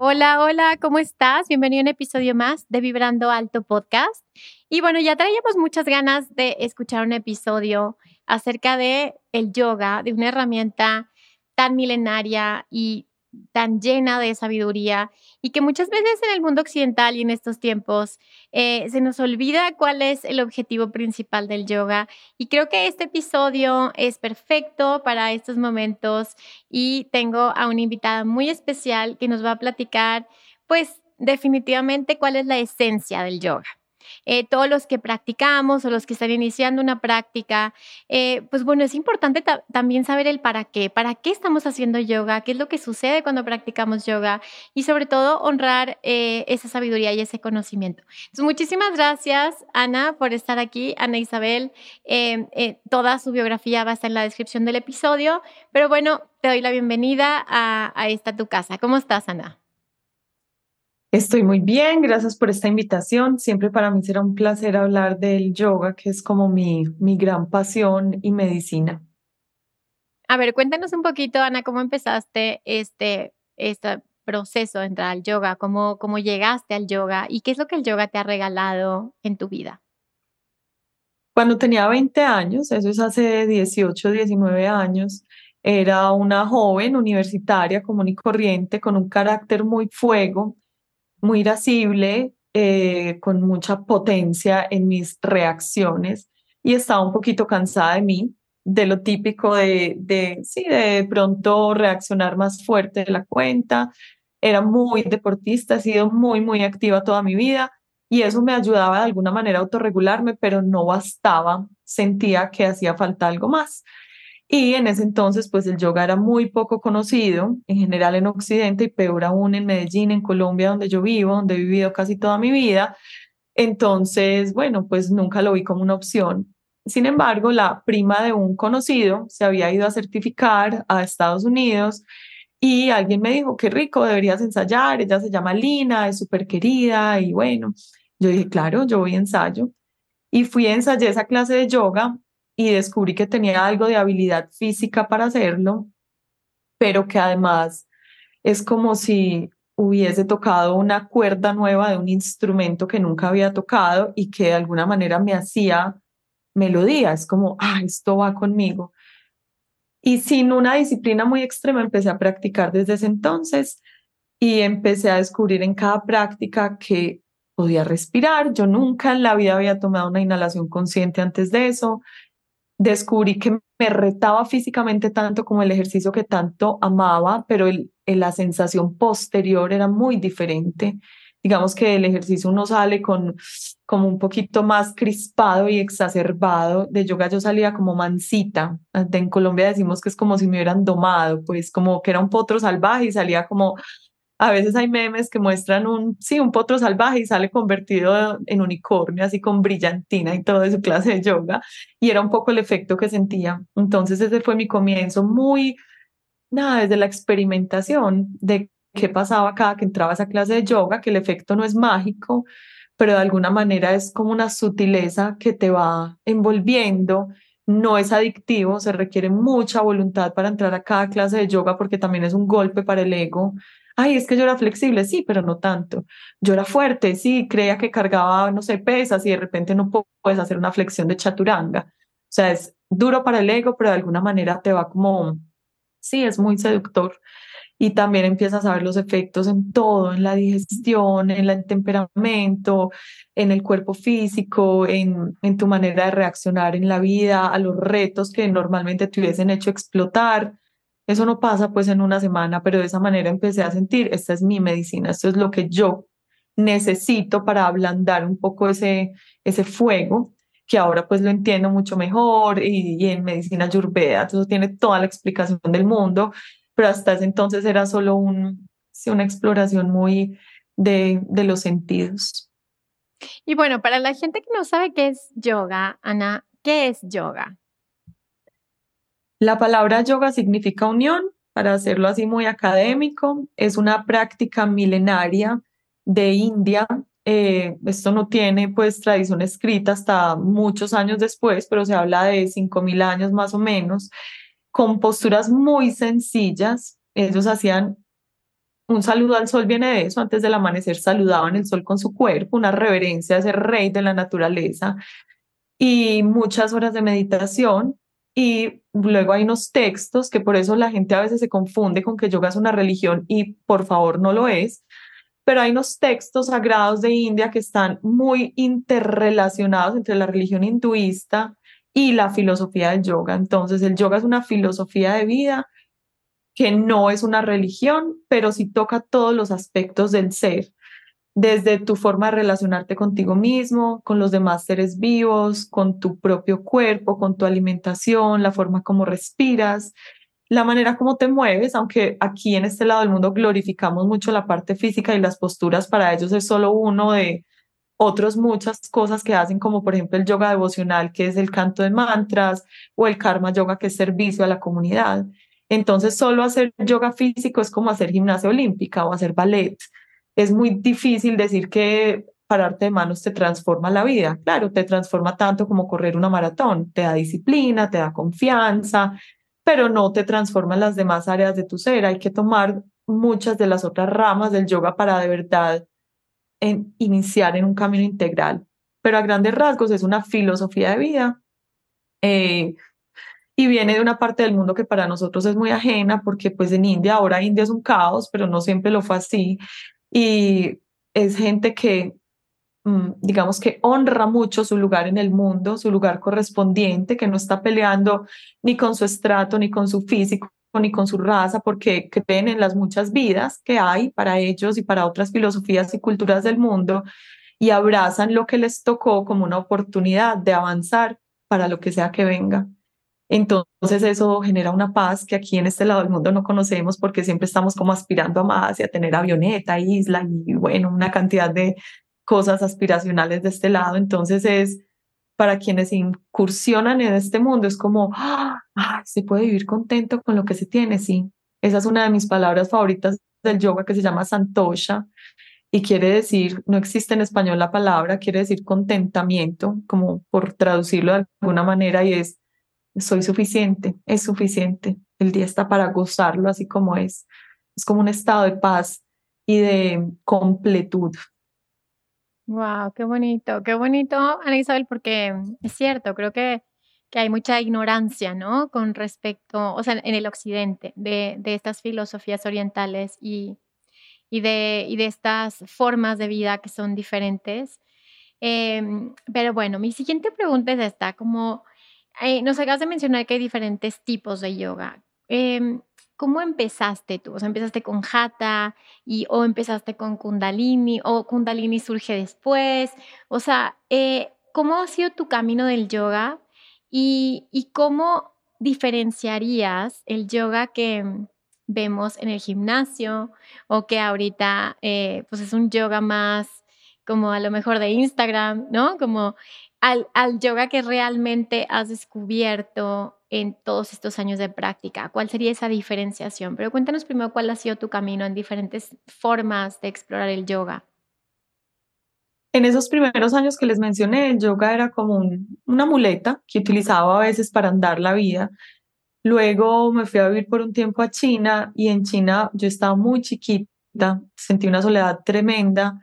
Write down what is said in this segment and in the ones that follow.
Hola, hola, ¿cómo estás? Bienvenido a un episodio más de Vibrando Alto Podcast. Y bueno, ya traíamos muchas ganas de escuchar un episodio acerca de el yoga, de una herramienta tan milenaria y tan llena de sabiduría y que muchas veces en el mundo occidental y en estos tiempos eh, se nos olvida cuál es el objetivo principal del yoga. Y creo que este episodio es perfecto para estos momentos y tengo a una invitada muy especial que nos va a platicar, pues definitivamente cuál es la esencia del yoga. Eh, todos los que practicamos o los que están iniciando una práctica, eh, pues bueno, es importante también saber el para qué, para qué estamos haciendo yoga, qué es lo que sucede cuando practicamos yoga y sobre todo honrar eh, esa sabiduría y ese conocimiento. Entonces, muchísimas gracias, Ana, por estar aquí. Ana Isabel, toda su biografía va a estar en la descripción del episodio, pero bueno, te doy la bienvenida a, a esta tu casa. ¿Cómo estás, Ana? Estoy muy bien, gracias por esta invitación. Siempre para mí será un placer hablar del yoga, que es como mi, mi gran pasión y medicina. A ver, cuéntanos un poquito, Ana, cómo empezaste este, este proceso de entrar al yoga, cómo, cómo llegaste al yoga y qué es lo que el yoga te ha regalado en tu vida. Cuando tenía 20 años, eso es hace 18, 19 años, era una joven universitaria común y corriente con un carácter muy fuego muy irascible, eh, con mucha potencia en mis reacciones y estaba un poquito cansada de mí, de lo típico de, de, sí, de pronto reaccionar más fuerte de la cuenta. Era muy deportista, he sido muy, muy activa toda mi vida y eso me ayudaba de alguna manera a autorregularme, pero no bastaba, sentía que hacía falta algo más. Y en ese entonces, pues el yoga era muy poco conocido, en general en Occidente y peor aún en Medellín, en Colombia, donde yo vivo, donde he vivido casi toda mi vida. Entonces, bueno, pues nunca lo vi como una opción. Sin embargo, la prima de un conocido se había ido a certificar a Estados Unidos y alguien me dijo, qué rico, deberías ensayar, ella se llama Lina, es súper querida y bueno, yo dije, claro, yo voy a ensayo. Y fui a ensayar esa clase de yoga y descubrí que tenía algo de habilidad física para hacerlo, pero que además es como si hubiese tocado una cuerda nueva de un instrumento que nunca había tocado y que de alguna manera me hacía melodía, es como, ah, esto va conmigo. Y sin una disciplina muy extrema empecé a practicar desde ese entonces y empecé a descubrir en cada práctica que podía respirar. Yo nunca en la vida había tomado una inhalación consciente antes de eso, descubrí que me retaba físicamente tanto como el ejercicio que tanto amaba, pero el, la sensación posterior era muy diferente. Digamos que el ejercicio uno sale con como un poquito más crispado y exacerbado. De yoga yo salía como mansita. En Colombia decimos que es como si me hubieran domado, pues como que era un potro salvaje y salía como a veces hay memes que muestran un, sí, un potro salvaje y sale convertido en unicornio, así con brillantina y todo su clase de yoga. Y era un poco el efecto que sentía. Entonces ese fue mi comienzo muy, nada, desde la experimentación de qué pasaba cada que entraba a esa clase de yoga, que el efecto no es mágico, pero de alguna manera es como una sutileza que te va envolviendo. No es adictivo, se requiere mucha voluntad para entrar a cada clase de yoga porque también es un golpe para el ego ay, es que yo era flexible, sí, pero no tanto. Yo era fuerte, sí, creía que cargaba, no sé, pesas y de repente no puedes hacer una flexión de chaturanga. O sea, es duro para el ego, pero de alguna manera te va como, sí, es muy seductor. y también empiezas a ver los efectos en todo, en la digestión, en el temperamento, en el cuerpo físico, en, en tu manera de reaccionar en la vida, a los retos que normalmente te hubiesen hecho explotar. Eso no pasa pues en una semana, pero de esa manera empecé a sentir, esta es mi medicina, esto es lo que yo necesito para ablandar un poco ese, ese fuego, que ahora pues lo entiendo mucho mejor y, en medicina ayurveda, eso tiene toda la explicación del mundo pero hasta ese entonces era solo un, una exploración muy de, de los sentidos. Y bueno, para la gente que no sabe qué es yoga, Ana, ¿qué es yoga? La palabra yoga significa unión, para hacerlo así muy académico. Es una práctica milenaria de India. Eh, esto no tiene pues tradición escrita hasta muchos años después, pero se habla de 5.000 años más o menos con posturas muy sencillas. Ellos hacían un saludo al sol, viene de eso, antes del amanecer saludaban el sol con su cuerpo, una reverencia a ese rey de la naturaleza y muchas horas de meditación. Y luego hay unos textos que por eso la gente a veces se confunde con que yoga es una religión y por favor no lo es, pero hay unos textos sagrados de India que están muy interrelacionados entre la religión hinduista y la filosofía del yoga. Entonces, el yoga es una filosofía de vida que no es una religión, pero sí toca todos los aspectos del ser, desde tu forma de relacionarte contigo mismo, con los demás seres vivos, con tu propio cuerpo, con tu alimentación, la forma como respiras, la manera como te mueves, aunque aquí en este lado del mundo glorificamos mucho la parte física y las posturas, para ellos es solo uno de otras muchas cosas que hacen, como por ejemplo el yoga devocional, que es el canto de mantras, o el karma yoga, que es servicio a la comunidad. Entonces, solo hacer yoga físico es como hacer gimnasia olímpica o hacer ballet. Es muy difícil decir que pararte de manos te transforma la vida. Claro, te transforma tanto como correr una maratón, te da disciplina, te da confianza, pero no te transforma en las demás áreas de tu ser. Hay que tomar muchas de las otras ramas del yoga para de verdad en iniciar en un camino integral, pero a grandes rasgos es una filosofía de vida eh, y viene de una parte del mundo que para nosotros es muy ajena, porque pues en India, ahora India es un caos, pero no siempre lo fue así, y es gente que, mm, digamos que honra mucho su lugar en el mundo, su lugar correspondiente, que no está peleando ni con su estrato, ni con su físico, ni con su raza, porque creen en las muchas vidas que hay para ellos y para otras filosofías y culturas del mundo y abrazan lo que les tocó como una oportunidad de avanzar para lo que sea que venga. Entonces eso genera una paz que aquí en este lado del mundo no conocemos porque siempre estamos como aspirando a más y a tener avioneta, isla y bueno, una cantidad de cosas aspiracionales de este lado. Entonces es para quienes incursionan en este mundo, es como, ¡ah! se puede vivir contento con lo que se tiene, sí. Esa es una de mis palabras favoritas del yoga que se llama santosha y quiere decir, no existe en español la palabra, quiere decir contentamiento, como por traducirlo de alguna manera, y es, soy suficiente, es suficiente, el día está para gozarlo así como es. Es como un estado de paz y de completud. Wow, qué bonito, qué bonito, Ana Isabel, porque es cierto, creo que, que hay mucha ignorancia, ¿no? Con respecto, o sea, en el occidente, de, de estas filosofías orientales y, y, de, y de estas formas de vida que son diferentes. Em, pero bueno, mi siguiente pregunta es esta, como eh, nos acabas de mencionar que hay diferentes tipos de yoga. Eh, ¿Cómo empezaste tú? O sea, empezaste con Hatha y o empezaste con Kundalini o Kundalini surge después. O sea, eh, ¿cómo ha sido tu camino del yoga y, y cómo diferenciarías el yoga que vemos en el gimnasio o que ahorita eh, pues es un yoga más como a lo mejor de Instagram, ¿no? Como al, yoga que realmente has descubierto en todos estos años de práctica? ¿Cuál sería esa diferenciación? Pero cuéntanos primero cuál ha sido tu camino en diferentes formas de explorar el yoga. En esos primeros años que les mencioné, el yoga era como una muleta que utilizaba a veces para andar la vida. Luego me fui a vivir por un tiempo a China y en China yo estaba muy chiquita, sentí una soledad tremenda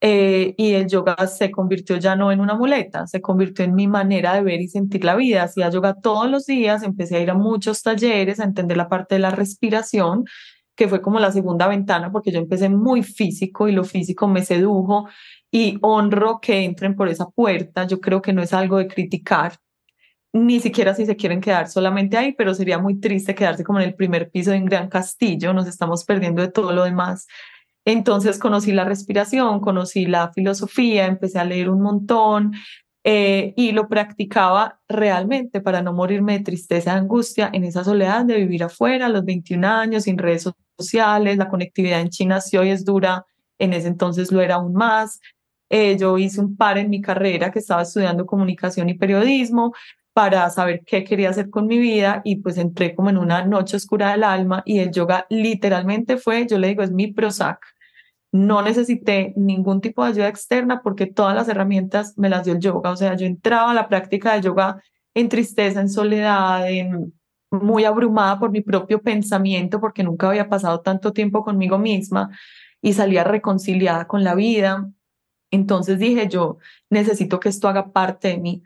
eh, y el yoga se convirtió ya no en una muleta, se convirtió en mi manera de ver y sentir la vida. Hacía yoga todos los días, empecé a ir a muchos talleres, a entender la parte de la respiración que fue como la segunda ventana, porque yo empecé muy físico y lo físico me sedujo y honro que entren por esa puerta. Yo creo que no es algo de criticar, ni siquiera si se quieren quedar solamente ahí, pero sería muy triste quedarse como en el primer piso de un gran castillo, nos estamos perdiendo de todo lo demás. Entonces conocí la respiración, conocí la filosofía, empecé a leer un montón eh, y lo practicaba realmente para no morirme de tristeza, de angustia en esa soledad de vivir afuera a los 21 años, sin redes sociales, la conectividad en China si hoy es dura, en ese entonces lo era aún más. Eh, yo hice un par en mi carrera que estaba estudiando comunicación y periodismo, para saber qué quería hacer con mi vida y pues entré como en una noche oscura del alma y el yoga literalmente fue, yo le digo, es mi Prozac. No necesité ningún tipo de ayuda externa porque todas las herramientas me las dio el yoga. O sea, yo entraba a la práctica de yoga en tristeza, en soledad, muy abrumada por mi propio pensamiento porque nunca había pasado tanto tiempo conmigo misma y salía reconciliada con la vida. Entonces dije, yo necesito que esto haga parte de mí.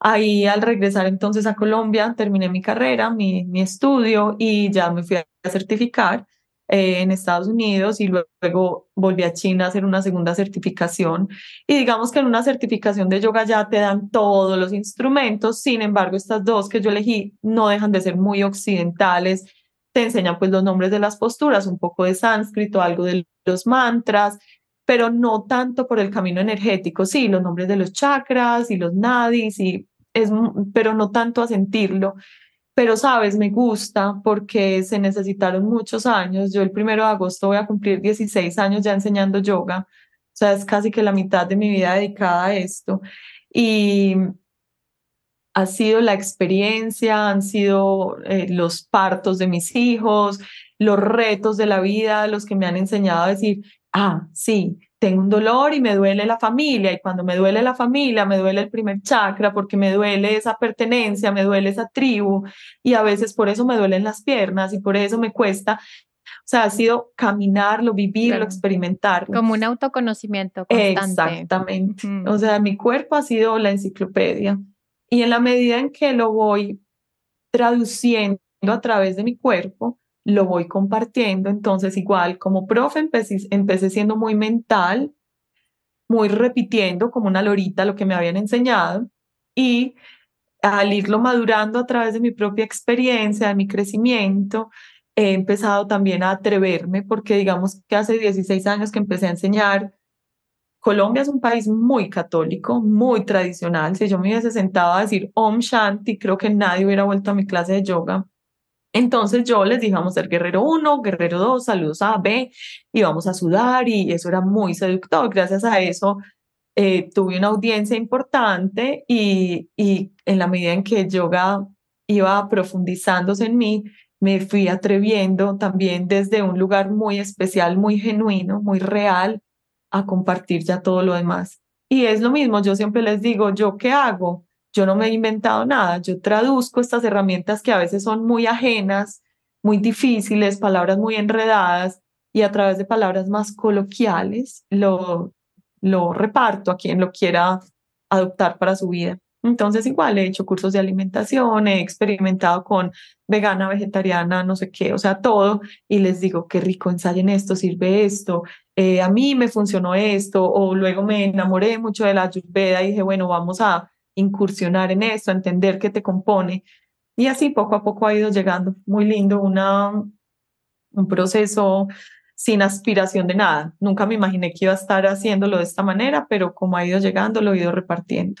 Ahí al regresar entonces a Colombia, terminé mi carrera, mi, mi estudio y ya me fui a certificar eh, en Estados Unidos y luego volví a China a hacer una segunda certificación. Y digamos que en una certificación de yoga ya te dan todos los instrumentos, sin embargo estas dos que yo elegí no dejan de ser muy occidentales, te enseñan pues los nombres de las posturas, un poco de sánscrito, algo de los mantras, pero no tanto por el camino energético, sí, los nombres de los chakras y los nadis y es, pero no tanto a sentirlo. Pero, sabes, me gusta porque se necesitaron muchos años. Yo el primero de agosto voy a cumplir 16 años ya enseñando yoga. O sea, es casi que la mitad de mi vida dedicada a esto. Y ha sido la experiencia, han sido eh, los partos de mis hijos, los retos de la vida, los que me han enseñado a decir, ah, sí, tengo un dolor y me duele la familia y cuando me duele la familia, me duele el primer chakra porque me duele esa pertenencia, me duele esa tribu y a veces por eso me duelen las piernas y por eso me cuesta. O sea, ha sido caminarlo, vivirlo, experimentarlo. Como un autoconocimiento constante. Exactamente. O sea, mi cuerpo ha sido la enciclopedia y en la medida en que lo voy traduciendo a través de mi cuerpo, lo voy compartiendo. Entonces, igual como profe, empecé, empecé siendo muy mental, muy repitiendo como una lorita lo que me habían enseñado y al irlo madurando a través de mi propia experiencia, de mi crecimiento, he empezado también a atreverme porque digamos que hace 16 años que empecé a enseñar, Colombia es un país muy católico, muy tradicional. Si yo me hubiese sentado a decir Om Shanti, creo que nadie hubiera vuelto a mi clase de yoga entonces yo les dije, vamos a ser guerrero 1, guerrero 2, saludos a B, y vamos a sudar, y eso era muy seductor. Gracias a eso eh, tuve una audiencia importante y, y en la medida en que el yoga iba profundizándose en mí, me fui atreviendo también desde un lugar muy especial, muy genuino, muy real, a compartir ya todo lo demás. Y es lo mismo, yo siempre les digo, ¿yo qué hago? Yo no me he inventado nada, yo traduzco estas herramientas que a veces son muy ajenas, muy difíciles, palabras muy enredadas, y a través de palabras más coloquiales lo, lo reparto a quien lo quiera adoptar para su vida. Entonces, igual he hecho cursos de alimentación, he experimentado con vegana, vegetariana, no sé qué, o sea, todo, y les digo, qué rico, ensayen esto, sirve esto, eh, a mí me funcionó esto, o luego me enamoré mucho de la ayurveda y dije, bueno, vamos a incursionar en eso, entender qué te compone. Y así poco a poco ha ido llegando. Muy lindo, un proceso sin aspiración de nada. Nunca me imaginé que iba a estar haciéndolo de esta manera, pero como ha ido llegando, lo he ido repartiendo.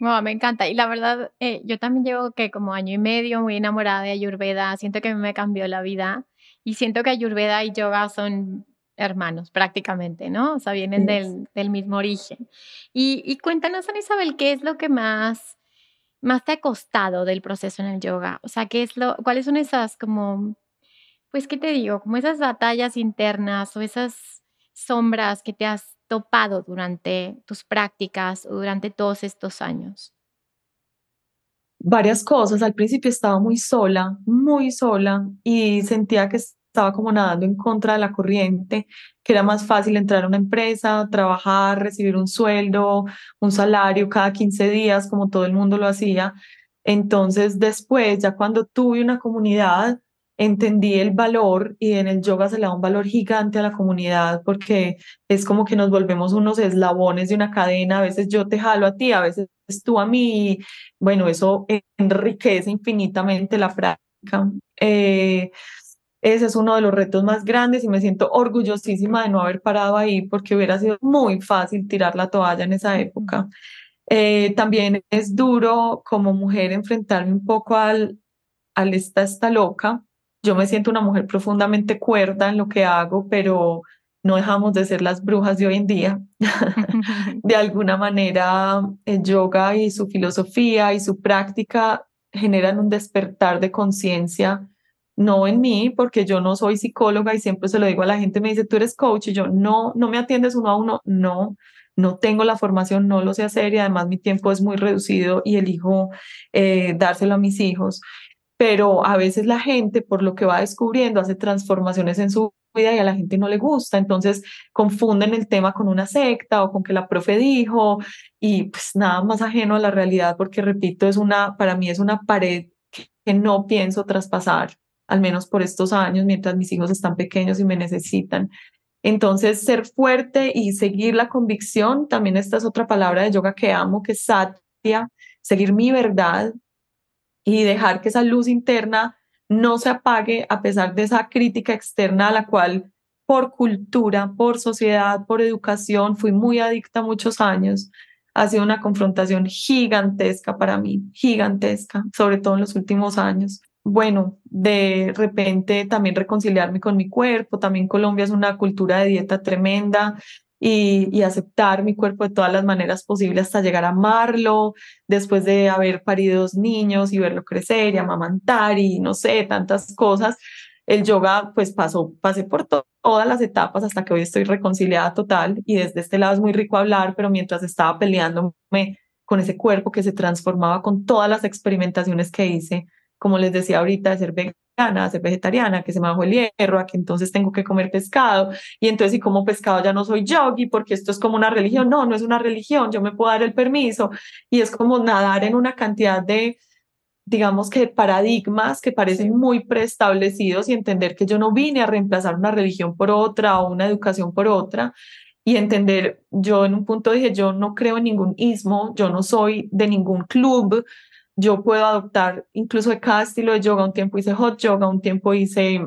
Me encanta. Y la verdad, eh, yo también llevo que como año y medio muy enamorada de Ayurveda. Siento que me cambió la vida. Y siento que Ayurveda y yoga son hermanos prácticamente, ¿no? O sea, vienen del, del, mismo origen. Y, y cuéntanos, Ana Isabel, ¿qué es lo que más más te ha costado del proceso en el yoga? O sea, ¿qué es lo, ¿cuáles son esas como, pues, qué te digo? Como esas batallas internas o esas sombras que te has topado durante tus prácticas o durante todos estos años? Varias cosas. Al principio estaba muy sola, muy sola y sentía que estaba como nadando en contra de la corriente, que era más fácil entrar a una empresa, trabajar, recibir un sueldo, un salario cada 15 días, como todo el mundo lo hacía. Entonces, después, ya cuando tuve una comunidad, entendí el valor y en el yoga se le da un valor gigante a la comunidad porque es como que nos volvemos unos eslabones de una cadena, a veces yo te jalo a ti, a veces tú a mí, bueno, eso enriquece infinitamente la práctica. Eh, ese es uno de los retos más grandes y me siento orgullosísima de no haber parado ahí porque hubiera sido muy fácil tirar la toalla en esa época. Eh, también es duro como mujer enfrentarme un poco al, al esta, esta loca. Yo me siento una mujer profundamente cuerda en lo que hago, pero no dejamos de ser las brujas de hoy en día. de alguna manera, el yoga y su filosofía y su práctica generan un despertar de conciencia no en mí, porque yo no soy psicóloga y siempre se lo digo a la gente, me dice, tú eres coach y yo, no, no me atiendes uno a uno, no, no tengo la formación, no lo sé hacer y además mi tiempo es muy reducido y elijo eh, dárselo a mis hijos. Pero a veces la gente, por lo que va descubriendo, hace transformaciones en su vida y a la gente no le gusta, entonces confunden el tema con una secta o con que la profe dijo y pues nada más ajeno a la realidad porque repito, es una, para mí es una pared que no pienso traspasar al menos por estos años, mientras mis hijos están pequeños y me necesitan. Entonces, ser fuerte y seguir la convicción, también esta es otra palabra de yoga que amo, que es satya, seguir mi verdad y dejar que esa luz interna no se apague a pesar de esa crítica externa a la cual por cultura, por sociedad, por educación, fui muy adicta muchos años. Ha sido una confrontación gigantesca para mí, gigantesca, sobre todo en los últimos años bueno, de repente también reconciliarme con mi cuerpo, también Colombia es una cultura de dieta tremenda y, aceptar mi cuerpo de todas las maneras posibles hasta llegar a amarlo, después de haber parido dos niños y verlo crecer y amamantar y no sé, tantas cosas. El yoga pues pasó, pasé por todas las etapas hasta que hoy estoy reconciliada total y desde este lado es muy rico hablar, pero mientras estaba peleándome con ese cuerpo que se transformaba con todas las experimentaciones que hice, como les decía ahorita, de ser vegana, ser vegetariana, que se me bajó el hierro, a que entonces tengo que comer pescado, y entonces si como pescado ya no soy yogi porque esto es como una religión, no, no es una religión, yo me puedo dar el permiso, y es como nadar en una cantidad de, digamos que paradigmas que parecen muy preestablecidos y entender que yo no vine a reemplazar una religión por otra o una educación por otra, y entender, yo en un punto dije, yo no creo en ningún ismo, yo no soy de ningún club, yo puedo adoptar incluso de cada estilo de yoga. Un tiempo hice hot yoga, un tiempo hice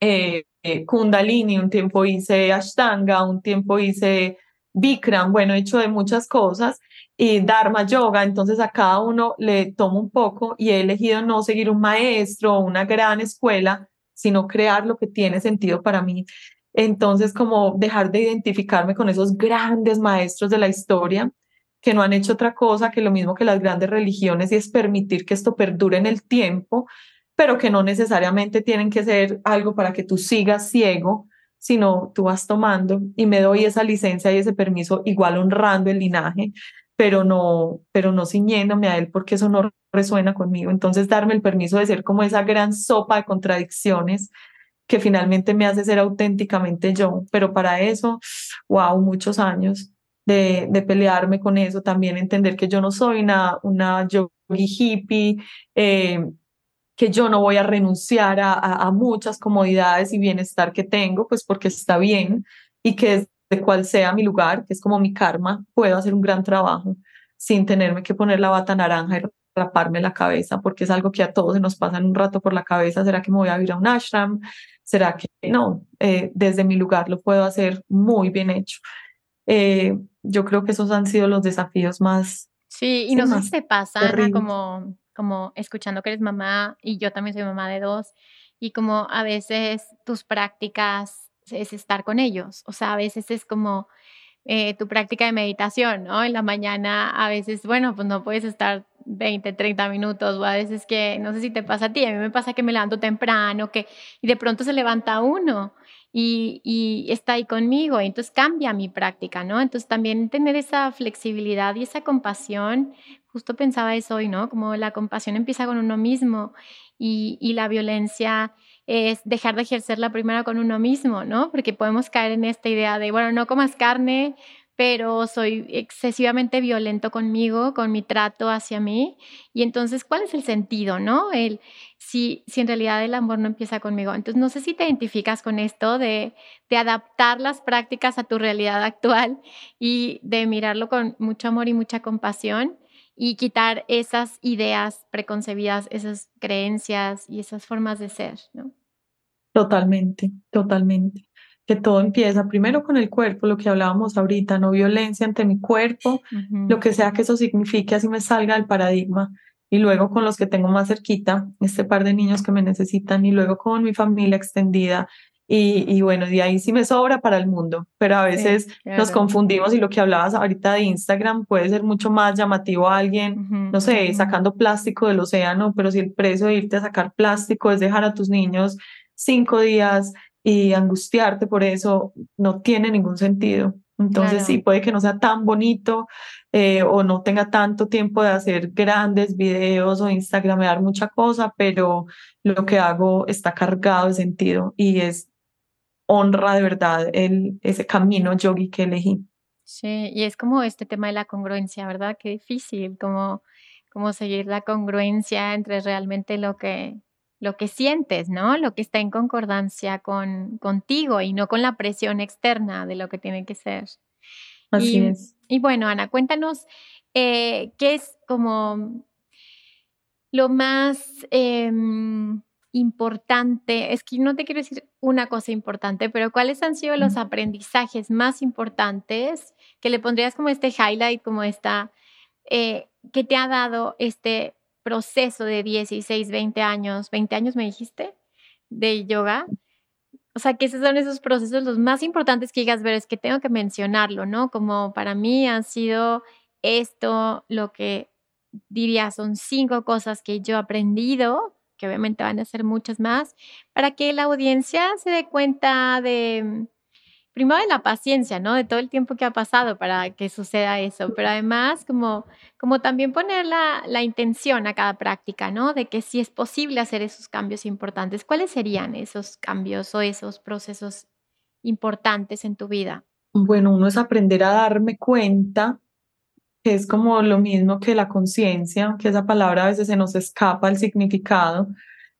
eh, eh, kundalini, un tiempo hice ashtanga, un tiempo hice bikram, bueno, he hecho de muchas cosas y dharma yoga, entonces a cada uno le tomo un poco y he elegido no seguir un maestro o una gran escuela, sino crear lo que tiene sentido para mí. Entonces, como dejar de identificarme con esos grandes maestros de la historia que no han hecho otra cosa que lo mismo que las grandes religiones y es permitir que esto perdure en el tiempo, pero que no necesariamente tienen que ser algo para que tú sigas ciego, sino tú vas tomando y me doy esa licencia y ese permiso igual honrando el linaje, pero no, pero no ciñéndome a él porque eso no resuena conmigo. Entonces darme el permiso de ser como esa gran sopa de contradicciones que finalmente me hace ser auténticamente yo, pero para eso, wow, muchos años de, de, pelearme con eso, también entender que yo no soy una, una yogi hippie, eh, que yo no voy a renunciar a, a, muchas comodidades y bienestar que tengo, pues porque está bien y que de cual sea mi lugar, que es como mi karma, puedo hacer un gran trabajo sin tenerme que poner la bata naranja y raparme la cabeza, porque es algo que a todos se nos pasa en un rato por la cabeza. ¿Será que me voy a ir a un ashram? ¿Será que no? Eh, desde mi lugar lo puedo hacer muy bien hecho. Eh, yo creo que esos han sido los desafíos más. Sí, y no sé si te pasa, como, como escuchando que eres mamá y yo también soy mamá de dos, y como a veces tus prácticas es estar con ellos, o sea, a veces es como eh, tu práctica de meditación, ¿no? En la mañana a veces, bueno, pues no puedes estar 20, 30 minutos o a veces que, no sé si te pasa a ti, a mí me pasa que me levanto temprano, que y de pronto se levanta uno y, está ahí conmigo, entonces cambia mi práctica, ¿no? Entonces también tener esa flexibilidad y esa compasión, justo pensaba eso hoy, ¿no? Como la compasión empieza con uno mismo y, y la violencia es dejar de ejercerla primero con uno mismo, ¿no? Porque podemos caer en esta idea de, bueno, no comas carne, pero soy excesivamente violento conmigo, con mi trato hacia mí. Y entonces, ¿cuál es el sentido, no? El, si, si en realidad el amor no empieza conmigo. Entonces, no sé si te identificas con esto de, de adaptar las prácticas a tu realidad actual y de mirarlo con mucho amor y mucha compasión y quitar esas ideas preconcebidas, esas creencias y esas formas de ser, ¿no? Totalmente, totalmente. Que todo empieza primero con el cuerpo, lo que hablábamos ahorita, no violencia ante mi cuerpo, lo que sea que eso signifique, así me salga del paradigma. Y luego con los que tengo más cerquita, este par de niños que me necesitan, y luego con mi familia extendida, y, y, bueno, de ahí sí me sobra para el mundo, pero a veces nos confundimos y lo que hablabas ahorita de Instagram puede ser mucho más llamativo a alguien, no sé, sacando plástico del océano, pero si el precio de irte a sacar plástico es dejar a tus niños cinco días y angustiarte por eso, no tiene ningún sentido. Entonces sí, puede que no sea tan bonito eh, o no tenga tanto tiempo de hacer grandes videos o Instagramear mucha cosa, pero lo que hago está cargado de sentido y es honra de verdad el, ese camino yogi que elegí. Sí, y es como este tema de la congruencia, ¿verdad? Qué difícil, como, como seguir la congruencia entre realmente lo que, lo que sientes, ¿no? Lo que está en concordancia con, contigo y no con la presión externa de lo que tiene que ser. Así es. Y bueno, Ana, cuéntanos eh, qué es como lo más... Em, importante, es que no te quiero decir una cosa importante, pero ¿cuáles han sido los aprendizajes más importantes que le pondrías como este highlight, como esta, eh, que te ha dado este proceso de 16, 20 años, 20 años me dijiste, de yoga? O sea, que esos son esos procesos los más importantes que digas, ver, es que tengo que mencionarlo, ¿no? Como para mí han sido esto, lo que diría son cinco cosas que yo he aprendido que obviamente van a ser muchas más, para que la audiencia se dé cuenta de, primero de la paciencia, ¿no? De todo el tiempo que ha pasado para que suceda eso, pero además como, como también poner la, la intención a cada práctica, ¿no? De que si es posible hacer esos cambios importantes. ¿Cuáles serían esos cambios o esos procesos importantes en tu vida? Bueno, uno es aprender a darme cuenta que es como lo mismo que la conciencia, que esa palabra a veces se nos escapa el significado,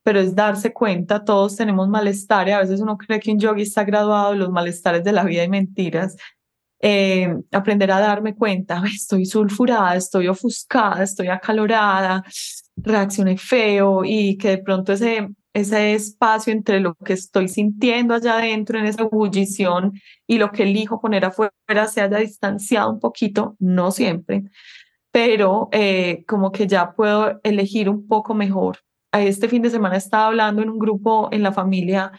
pero es darse cuenta, todos tenemos malestar y a veces uno cree que un yogi está graduado de los malestares de la vida y mentiras. Eh, aprender a darme cuenta, estoy sulfurada, estoy ofuscada, estoy acalorada, reaccioné feo y que de pronto ese ese espacio entre lo que estoy sintiendo allá adentro en esa ebullición y lo que elijo poner afuera se haya distanciado un poquito, no siempre, pero eh, como que ya puedo elegir un poco mejor. Este fin de semana estaba hablando en un grupo en la familia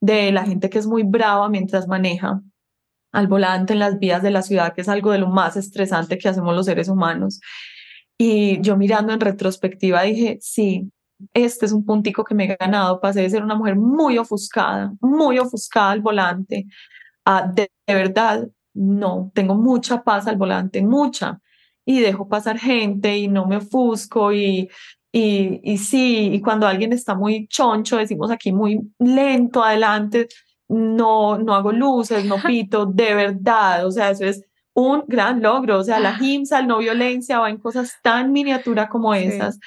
de la gente que es muy brava mientras maneja al volante en las vías de la ciudad, que es algo de lo más estresante que hacemos los seres humanos. Y yo mirando en retrospectiva dije, sí, este es un puntico que me he ganado, pasé de ser una mujer muy ofuscada, muy ofuscada al volante, a de, verdad, no, tengo mucha paz al volante, mucha, y dejo pasar gente y no me ofusco y, y, y sí, y cuando alguien está muy choncho, decimos aquí muy lento adelante, no, no hago luces, no pito, de verdad, o sea, eso es un gran logro, o sea, la HIMSA, el no violencia, va en cosas tan miniatura como esas.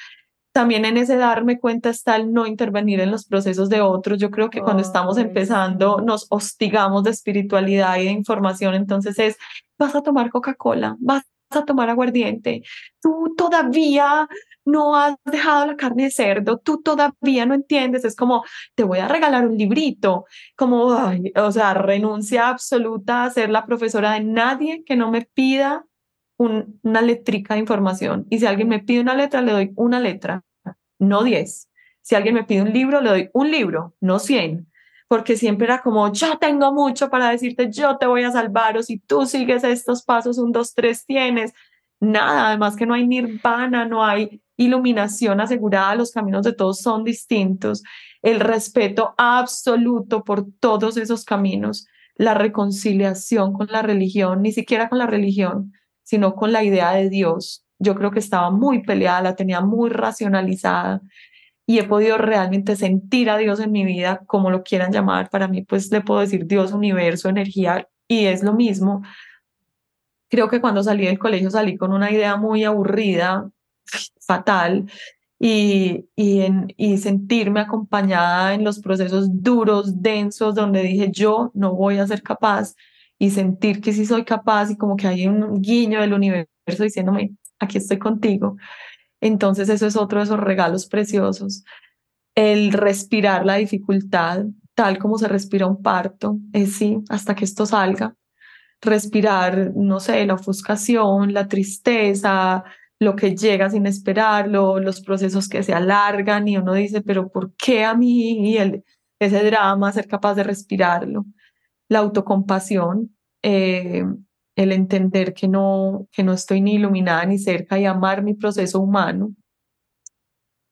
También en ese darme cuenta está el no intervenir en los procesos de otros. Yo creo que cuando estamos empezando nos hostigamos de espiritualidad y de información. Entonces es, vas a tomar Coca-Cola, vas a tomar aguardiente, tú todavía no has dejado la carne de cerdo, tú todavía no entiendes, es como, te voy a regalar un librito, como, o sea, renuncia absoluta a ser la profesora de nadie que no me pida una letrica de información. Y si alguien me pide una letra, le doy una letra, no diez. Si alguien me pide un libro, le doy un libro, no cien. Porque siempre era como, yo tengo mucho para decirte, yo te voy a salvar, o si tú sigues estos pasos, un, dos, tres tienes. Nada, además que no hay nirvana, no hay iluminación asegurada, los caminos de todos son distintos, el respeto absoluto por todos esos caminos, la reconciliación con la religión, ni siquiera con la religión, sino con la idea de Dios. Yo creo que estaba muy peleada, la tenía muy racionalizada y he podido realmente sentir a Dios en mi vida, como lo quieran llamar. Para mí, pues le puedo decir Dios, universo, energía, y es lo mismo. Creo que cuando salí del colegio salí con una idea muy aburrida, fatal, y, y, en, y sentirme acompañada en los procesos duros, densos, donde dije yo no voy a ser capaz, y sentir que sí soy capaz y como que hay un guiño del universo diciéndome, aquí estoy contigo. Entonces eso es otro de esos regalos preciosos. El respirar la dificultad, tal como se respira un parto, es sí, hasta que esto salga. Respirar, no sé, la ofuscación, la tristeza, lo que llega sin esperarlo, los procesos que se alargan y uno dice, pero ¿por qué a mí? Y el, ese drama, ser capaz de respirarlo. La autocompasión, eh, el entender que no, que no estoy ni iluminada ni cerca y amar mi proceso humano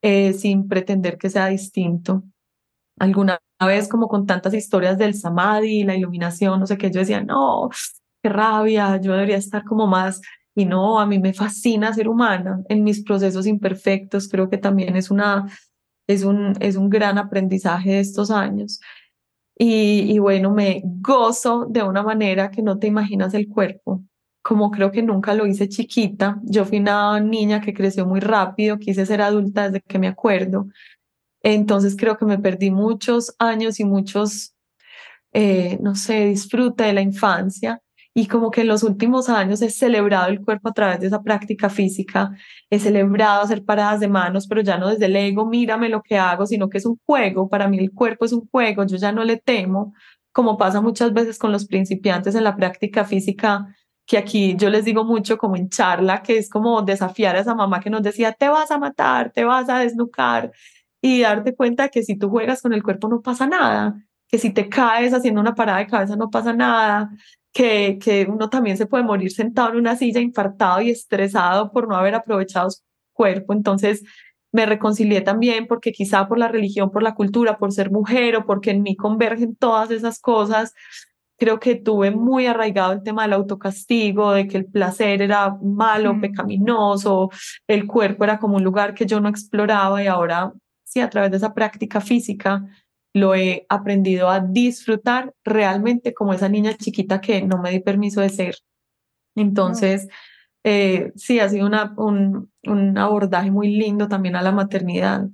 eh, sin pretender que sea distinto. Alguna vez como con tantas historias del samadhi, la iluminación, no sé qué, yo decía, no, qué rabia, yo debería estar como más y no, a mí me fascina ser humana en mis procesos imperfectos, creo que también es una es un es un gran aprendizaje de estos años. Y, bueno, me gozo de una manera que no te imaginas el cuerpo, como creo que nunca lo hice chiquita. Yo fui una niña que creció muy rápido, quise ser adulta desde que me acuerdo. Entonces creo que me perdí muchos años y muchos, eh, no sé, disfrute de la infancia y como que en los últimos años he celebrado el cuerpo a través de esa práctica física, he celebrado hacer paradas de manos, pero ya no desde el ego, mírame lo que hago, sino que es un juego, para mí el cuerpo es un juego, yo ya no le temo, como pasa muchas veces con los principiantes en la práctica física, que aquí yo les digo mucho como en charla, que es como desafiar a esa mamá que nos decía, te vas a matar, te vas a desnucar, y darte cuenta que si tú juegas con el cuerpo no pasa nada, que si te caes haciendo una parada de cabeza no pasa nada, que, que uno también se puede morir sentado en una silla infartado y estresado por no haber aprovechado su cuerpo. Entonces me reconcilié también porque quizá por la religión, por la cultura, por ser mujer o porque en mí convergen todas esas cosas, creo que tuve muy arraigado el tema del autocastigo, de que el placer era malo, mm. pecaminoso, el cuerpo era como un lugar que yo no exploraba y ahora sí, a través de esa práctica física lo he aprendido a disfrutar realmente como esa niña chiquita que no me di permiso de ser. Entonces, eh, sí, ha sido una, un, un, abordaje muy lindo también a la maternidad,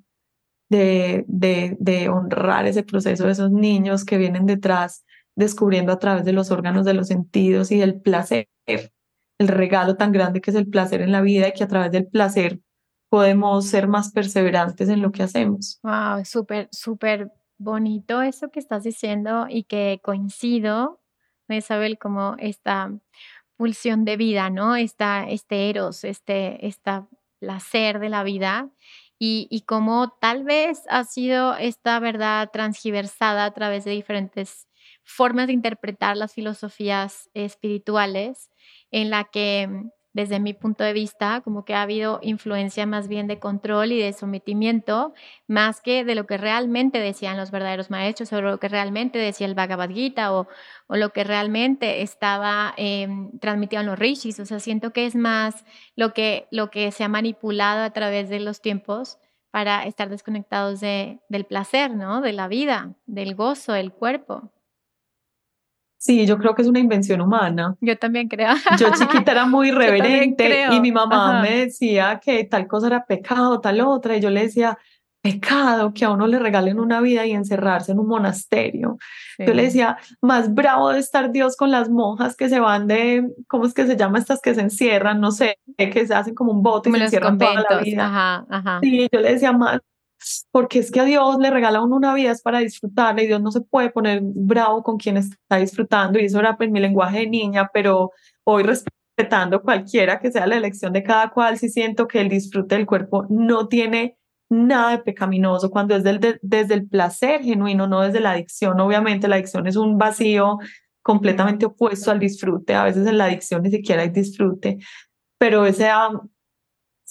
de, de, de honrar ese proceso de esos niños que vienen detrás, descubriendo a través de los órganos de los sentidos y del placer, el regalo tan grande que es el placer en la vida y que a través del placer podemos ser más perseverantes en lo que hacemos. Wow, súper, súper bonito eso que estás diciendo y que coincido, Isabel, como esta pulsión de vida, ¿no? Esta, este eros, este esta placer de la vida y, y como tal vez ha sido esta verdad transgiversada a través de diferentes formas de interpretar las filosofías espirituales en la que desde mi punto de vista, como que ha habido influencia más bien de control y de sometimiento, más que de lo que realmente decían los verdaderos maestros o lo que realmente decía el Bhagavad Gita o, o lo que realmente estaba eh, transmitido en los rishis. O sea, siento que es más lo que, lo que se ha manipulado a través de los tiempos para estar desconectados de, del placer, ¿no? De la vida, del gozo, del cuerpo. Sí, yo creo que es una invención humana. Yo también creo. Yo chiquita era muy reverente y mi mamá me decía que tal cosa era pecado, tal otra, y yo le decía, pecado que a uno le regalen una vida y encerrarse en un monasterio. Yo le decía, más bravo de estar Dios con las monjas que se van de, ¿cómo es que se llama estas que se encierran? No sé, que se hacen como un bote y se encierran toda la vida. Ajá, ajá. Sí, yo le decía, más porque es que a Dios le regala uno una vida es para disfrutarla y Dios no se puede poner bravo con quien está disfrutando y eso era pues mi lenguaje de niña, pero hoy respetando cualquiera que sea la elección de cada cual, sí siento que el disfrute del cuerpo no tiene nada de pecaminoso cuando es del, desde el placer genuino, no desde la adicción. Obviamente la adicción es un vacío completamente opuesto al disfrute, a veces en la adicción ni siquiera hay disfrute, pero ese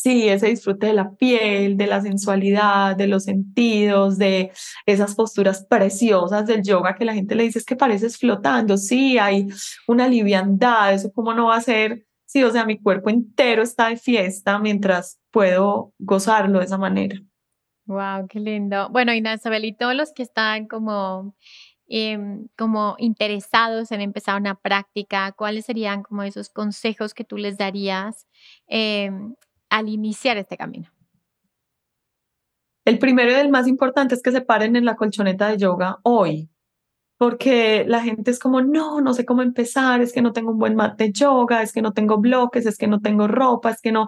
Sí, ese disfrute de la piel, de la sensualidad, de los sentidos, de esas posturas preciosas del yoga que la gente le dice es que pareces flotando. Sí, hay una liviandad, eso cómo no va a ser. Sí, o sea, mi cuerpo entero está de fiesta mientras puedo gozarlo de esa manera. Wow, qué lindo. Bueno, Isabel, y todos los que están como, em, como interesados en empezar una práctica, ¿cuáles serían como esos consejos que tú les darías em, al iniciar este camino? El primero y el más importante es que se paren en la colchoneta de yoga hoy, porque la gente es como, no, no sé cómo empezar, es que no tengo un buen mat de yoga, es que no tengo bloques, es que no tengo ropa, es que no,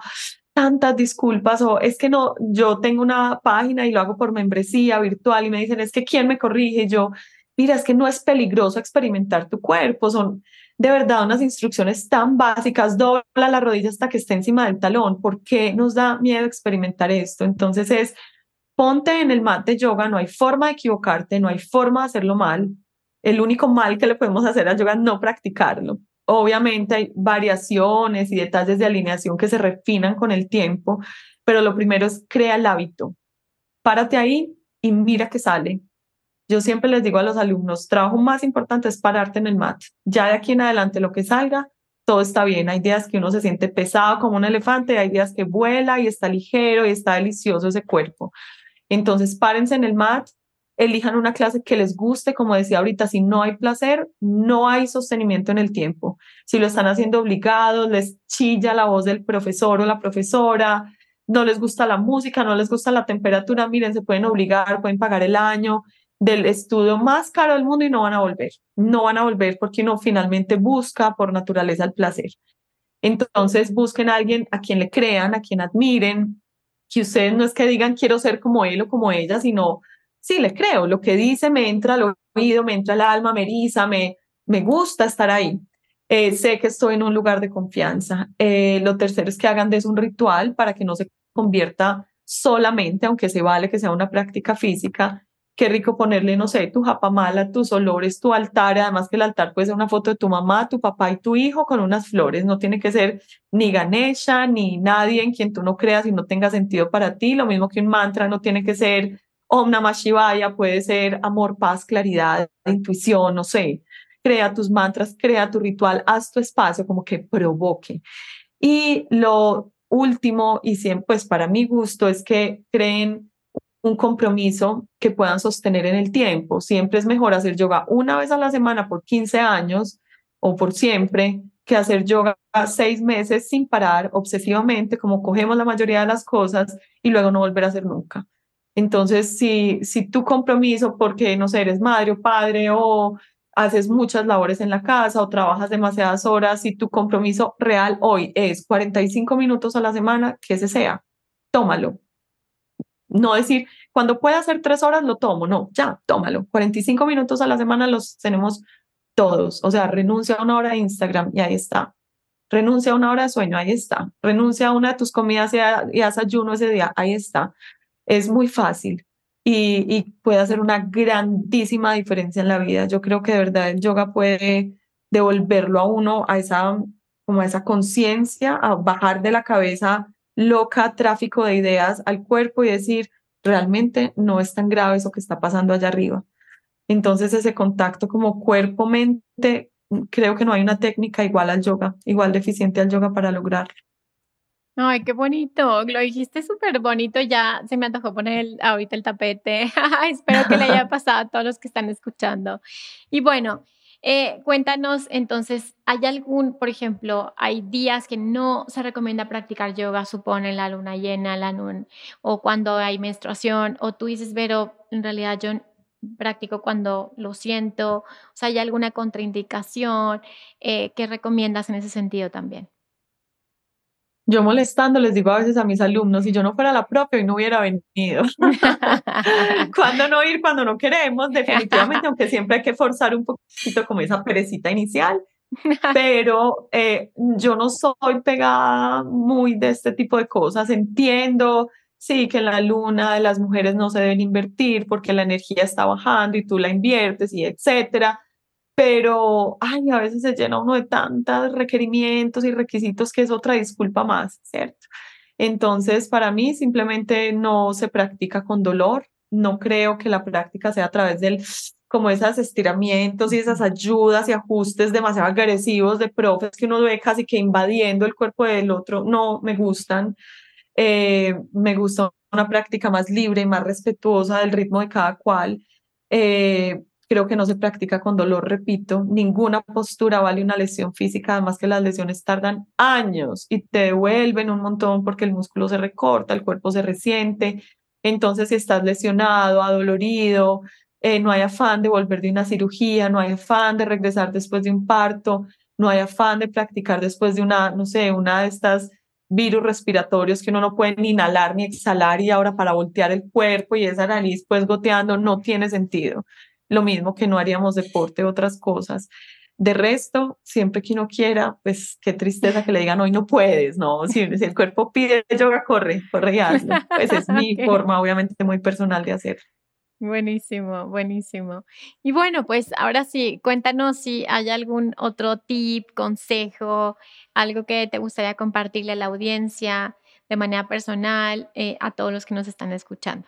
tantas disculpas o es que no, yo tengo una página y lo hago por membresía virtual y me dicen, es que ¿quién me corrige? yo, mira, es que no es peligroso experimentar tu cuerpo, son de verdad unas instrucciones tan básicas, dobla la rodilla hasta que esté encima del talón, ¿por qué nos da miedo experimentar esto? Entonces es, ponte en el mat de yoga, no hay forma de equivocarte, no hay forma de hacerlo mal, el único mal que le podemos hacer al yoga es no practicarlo. Obviamente hay variaciones y detalles de alineación que se refinan con el tiempo, pero lo primero es crea el hábito. Párate ahí y mira qué sale. Yo siempre les digo a los alumnos, trabajo más importante es pararte en el mat. Ya de aquí en adelante lo que salga, todo está bien. Hay días que uno se siente pesado como un elefante, hay días que vuela y está ligero y está delicioso ese cuerpo. Entonces, párense en el mat, elijan una clase que les guste, como decía ahorita, si no hay placer, no hay sostenimiento en el tiempo. Si lo están haciendo obligados, les chilla la voz del profesor o la profesora, no les gusta la música, no les gusta la temperatura, miren, se pueden obligar, pueden pagar el año, del estudio más caro del mundo y no van a volver. No van a volver porque uno finalmente busca por naturaleza el placer. Entonces busquen a alguien a quien le crean, a quien admiren, que ustedes no es que digan quiero ser como él o como ella, sino sí, le creo, lo que dice me entra al oído, me entra al alma, me eriza, me, me gusta estar ahí. Eh, sé que estoy en un lugar de confianza. Eh, lo tercero es que hagan de eso un ritual para que no se convierta solamente, aunque se vale que sea una práctica física, Qué rico ponerle, no sé, tu japamala, tus olores, tu altar, además que el altar puede ser una foto de tu mamá, tu papá y tu hijo con unas flores, no tiene que ser ni Ganesha, ni nadie en quien tú no creas y no tenga sentido para ti, lo mismo que un mantra no tiene que ser Om Namah Shivaya, puede ser amor, paz, claridad, intuición, no sé, crea tus mantras, crea tu ritual, haz tu espacio como que provoque. Y lo último, y siempre, pues para mi gusto, es que creen un compromiso que puedan sostener en el tiempo. Siempre es mejor hacer yoga una vez a la semana por 15 años o por siempre que hacer yoga seis meses sin parar obsesivamente, como cogemos la mayoría de las cosas y luego no volver a hacer nunca. Entonces, si, si tu compromiso, porque no sé, eres madre o padre o haces muchas labores en la casa o trabajas demasiadas horas, si tu compromiso real hoy es 45 minutos a la semana, que ese sea, tómalo, no decir, cuando pueda hacer tres horas lo tomo, no, ya, tómalo. 45 minutos a la semana los tenemos todos. O sea, renuncia a una hora de Instagram y ahí está. Renuncia a una hora de sueño, ahí está. Renuncia a una de tus comidas y, haz ayuno ese día, ahí está. Es muy fácil y, y puede hacer una grandísima diferencia en la vida. Yo creo que de verdad el yoga puede devolverlo a uno a esa, como a esa conciencia, a bajar de la cabeza loca tráfico de ideas al cuerpo y decir, realmente no es tan grave eso que está pasando allá arriba. Entonces ese contacto como cuerpo-mente, creo que no hay una técnica igual al yoga, igual deficiente al yoga para lograrlo. Ay, qué bonito, lo dijiste súper bonito, ya se me antojó poner ahorita el tapete. Espero que le haya pasado a todos los que están escuchando. Y bueno, eh, cuéntanos entonces, ¿hay algún, por ejemplo, hay días que no se recomienda practicar yoga, supone la luna llena, la luna, o cuando hay menstruación, o tú dices, pero en realidad yo practico cuando lo siento, o sea, ¿hay alguna contraindicación eh, que recomiendas en ese sentido también? Yo molestando les digo a veces a mis alumnos, si yo no fuera la propia y no hubiera venido. cuando no ir, cuando no queremos, definitivamente, aunque siempre hay que forzar un poquito como esa perecita inicial, pero eh, yo no soy pegada muy de este tipo de cosas. Entiendo, sí, que en la luna las mujeres no se deben invertir porque la energía está bajando y tú la inviertes y etcétera pero ay, a veces se llena uno de tantos requerimientos y requisitos que es otra disculpa más, ¿cierto? Entonces, para mí simplemente no se practica con dolor. No creo que la práctica sea a través del como esos estiramientos y esas ayudas y ajustes demasiado agresivos de profes que uno ve casi que invadiendo el cuerpo del otro, no me gustan. Eh, me gusta una práctica más libre y más respetuosa del ritmo de cada cual. Eh, creo que no se practica con dolor, repito, ninguna postura vale una lesión física, además que las lesiones tardan años y te devuelven un montón porque el músculo se recorta, el cuerpo se resiente. Entonces, si estás lesionado, adolorido, eh, no hay afán de volver de una cirugía, no hay afán de regresar después de un parto, no hay afán de practicar después de una, no sé, una de estas virus respiratorios que uno no puede ni inhalar ni exhalar y ahora para voltear el cuerpo y esa nariz pues goteando no tiene sentido. Lo mismo que no haríamos deporte, otras cosas. De resto, siempre que uno quiera, pues qué tristeza que le digan hoy no puedes, ¿no? Si, si el cuerpo pide yoga, corre, corre y hazlo. Pues es mi forma, obviamente, muy personal de hacerlo. Buenísimo, buenísimo. Y bueno, pues ahora sí, cuéntanos si hay algún otro tip, consejo, algo que te gustaría compartirle a la audiencia de manera personal, eh, a todos los que nos están escuchando.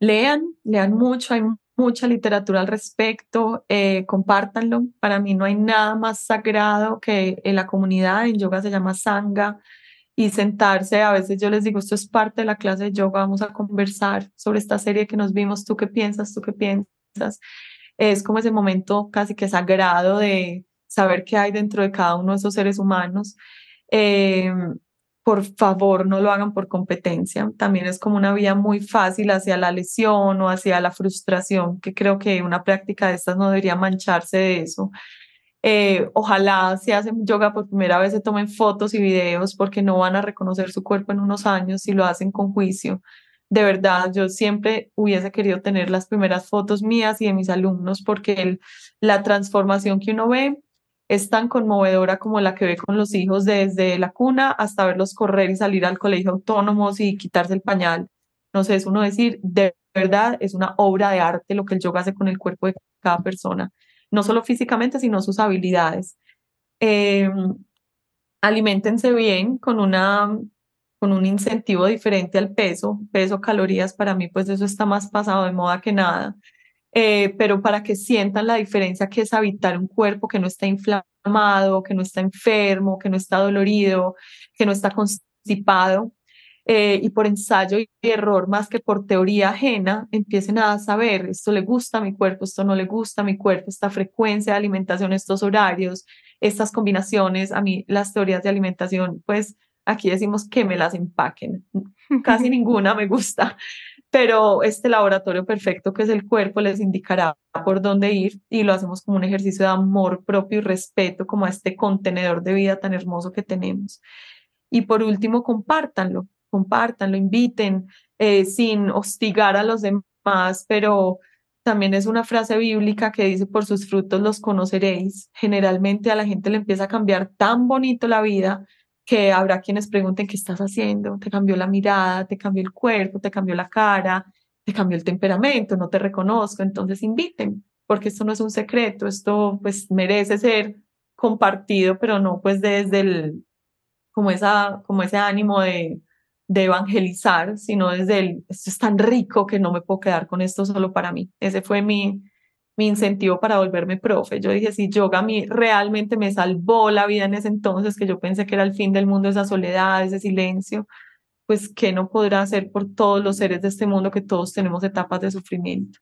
Lean, lean mucho, hay mucha literatura al respecto, eh, compártanlo. Para mí no hay nada más sagrado que en la comunidad, en yoga se llama Sangha, y sentarse, a veces yo les digo, esto es parte de la clase de yoga, vamos a conversar sobre esta serie que nos vimos, tú qué piensas, tú qué piensas. Es como ese momento casi que sagrado de saber qué hay dentro de cada uno de esos seres humanos. Eh, por favor, no lo hagan por competencia. También es como una vía muy fácil hacia la lesión o hacia la frustración, que creo que una práctica de estas no debería mancharse de eso. Eh, ojalá si hacen yoga por primera vez se tomen fotos y videos porque no van a reconocer su cuerpo en unos años si lo hacen con juicio. De verdad, yo siempre hubiese querido tener las primeras fotos mías y de mis alumnos porque la transformación que uno ve es tan conmovedora como la que ve con los hijos desde la cuna hasta verlos correr y salir al colegio autónomos y quitarse el pañal. No sé, es uno decir, de verdad es una obra de arte lo que el yoga hace con el cuerpo de cada persona no solo físicamente, sino sus habilidades. Eh, aliméntense bien con, una, con un incentivo diferente al peso, peso, calorías, para mí pues eso está más pasado de moda que nada. Eh, pero para que sientan la diferencia que es habitar un cuerpo que no está inflamado, que no está enfermo, que no está dolorido, que no está constipado, eh, y por ensayo y error más que por teoría ajena, empiecen a saber, esto le gusta a mi cuerpo, esto no le gusta a mi cuerpo, esta frecuencia de alimentación, estos horarios, estas combinaciones, a mí las teorías de alimentación, pues aquí decimos que me las empaquen, casi ninguna me gusta, pero este laboratorio perfecto que es el cuerpo les indicará por dónde ir y lo hacemos como un ejercicio de amor propio y respeto como a este contenedor de vida tan hermoso que tenemos. Y por último, compártanlo compartan, lo inviten, eh, sin hostigar a los demás, pero también es una frase bíblica que dice, por sus frutos los conoceréis. Generalmente a la gente le empieza a cambiar tan bonito la vida que habrá quienes pregunten, ¿qué estás haciendo? Te cambió la mirada, te cambió el cuerpo, te cambió la cara, te cambió el temperamento, no te reconozco. Entonces inviten, porque esto no es un secreto, esto pues merece ser compartido, pero no pues desde el, como, esa, como ese ánimo de, de evangelizar, sino desde el, esto es tan rico que no me puedo quedar con esto solo para mí. Ese fue mi, mi incentivo para volverme profe. Yo dije, si yoga a mí realmente me salvó la vida en ese entonces, que yo pensé que era el fin del mundo, esa soledad, ese silencio, pues ¿qué no podrá hacer por todos los seres de este mundo que todos tenemos etapas de sufrimiento?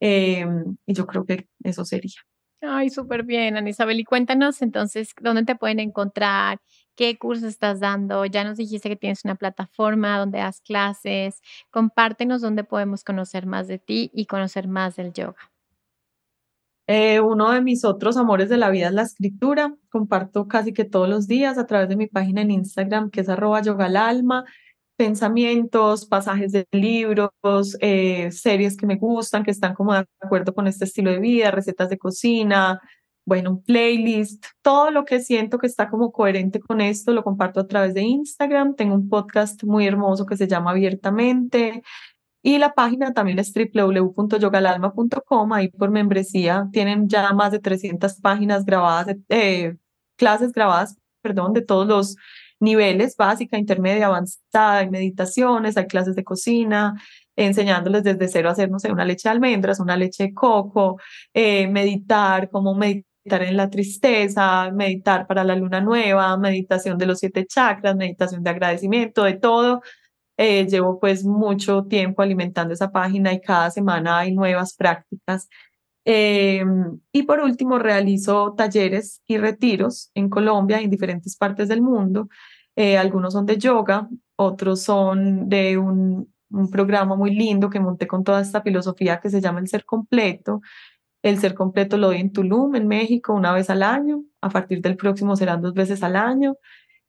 Em, y yo creo que eso sería. Ay, súper bien, Ana Isabel. Y cuéntanos entonces dónde te pueden encontrar, qué curso estás dando. Ya nos dijiste que tienes una plataforma donde das clases. Compártenos dónde podemos conocer más de ti y conocer más del yoga. Eh, uno de mis otros amores de la vida es la escritura. Comparto casi que todos los días a través de mi página en Instagram, que es yogalalma, pensamientos, pasajes de libros, eh, series que me gustan, que están como de acuerdo con este estilo de vida, recetas de cocina, bueno, playlist, todo lo que siento que está como coherente con esto lo comparto a través de Instagram. Tengo un podcast muy hermoso que se llama Abiertamente y la página también es www.yogalalma.com. Ahí por membresía tienen ya más de 300 páginas grabadas, eh, clases grabadas, perdón, de todos los niveles, básica, intermedia, avanzada, hay meditaciones, hay clases de cocina, enseñándoles desde cero a hacer, una leche de almendras, una leche de coco, eh, meditar, cómo meditar en la tristeza, meditar para la luna nueva, meditación de los siete chakras, meditación de agradecimiento, de todo. Eh, llevo pues mucho tiempo alimentando esa página y cada semana hay nuevas prácticas. Eh, y por último, realizo talleres y retiros en Colombia, en diferentes partes del mundo. algunos son de yoga, otros son de un un programa muy lindo que monté con toda esta filosofía que se llama el ser completo. El ser completo lo doy en Tulum, en México, una vez al año. A partir del próximo serán dos veces al año.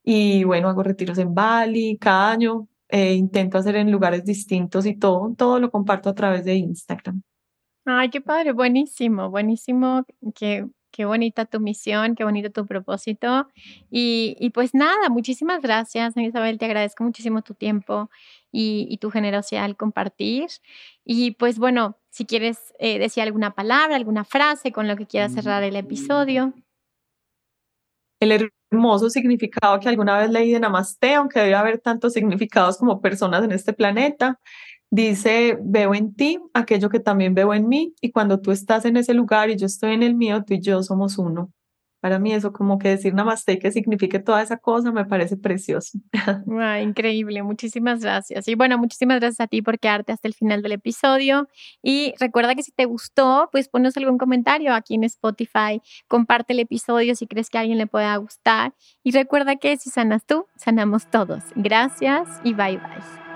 Y bueno, hago retiros en Bali cada año. Eh, intento hacer en lugares distintos y todo, todo lo comparto a través de Instagram. Ay, qué padre, buenísimo, buenísimo que Qué bonita tu misión, qué bonito tu propósito. Y, pues nada, muchísimas gracias, Isabel. Te agradezco muchísimo tu tiempo y, tu generosidad al compartir. Y pues bueno, si quieres eh, decir alguna palabra, alguna frase con lo que quieras cerrar el episodio. El hermoso significado que alguna vez leí de Namaste, aunque debe haber tantos significados como personas en este planeta, Dice, veo en ti aquello que también veo en mí y cuando tú estás en ese lugar y yo estoy en el mío, tú y yo somos uno. Para mí eso como que decir namaste que signifique toda esa cosa me parece precioso. increíble, muchísimas gracias. Y bueno, muchísimas gracias a ti por quedarte hasta el final del episodio. Y recuerda que si te gustó, pues ponos algún comentario aquí en Spotify, comparte el episodio si crees que a alguien le pueda gustar. Y recuerda que si sanas tú, sanamos todos. Gracias y bye bye.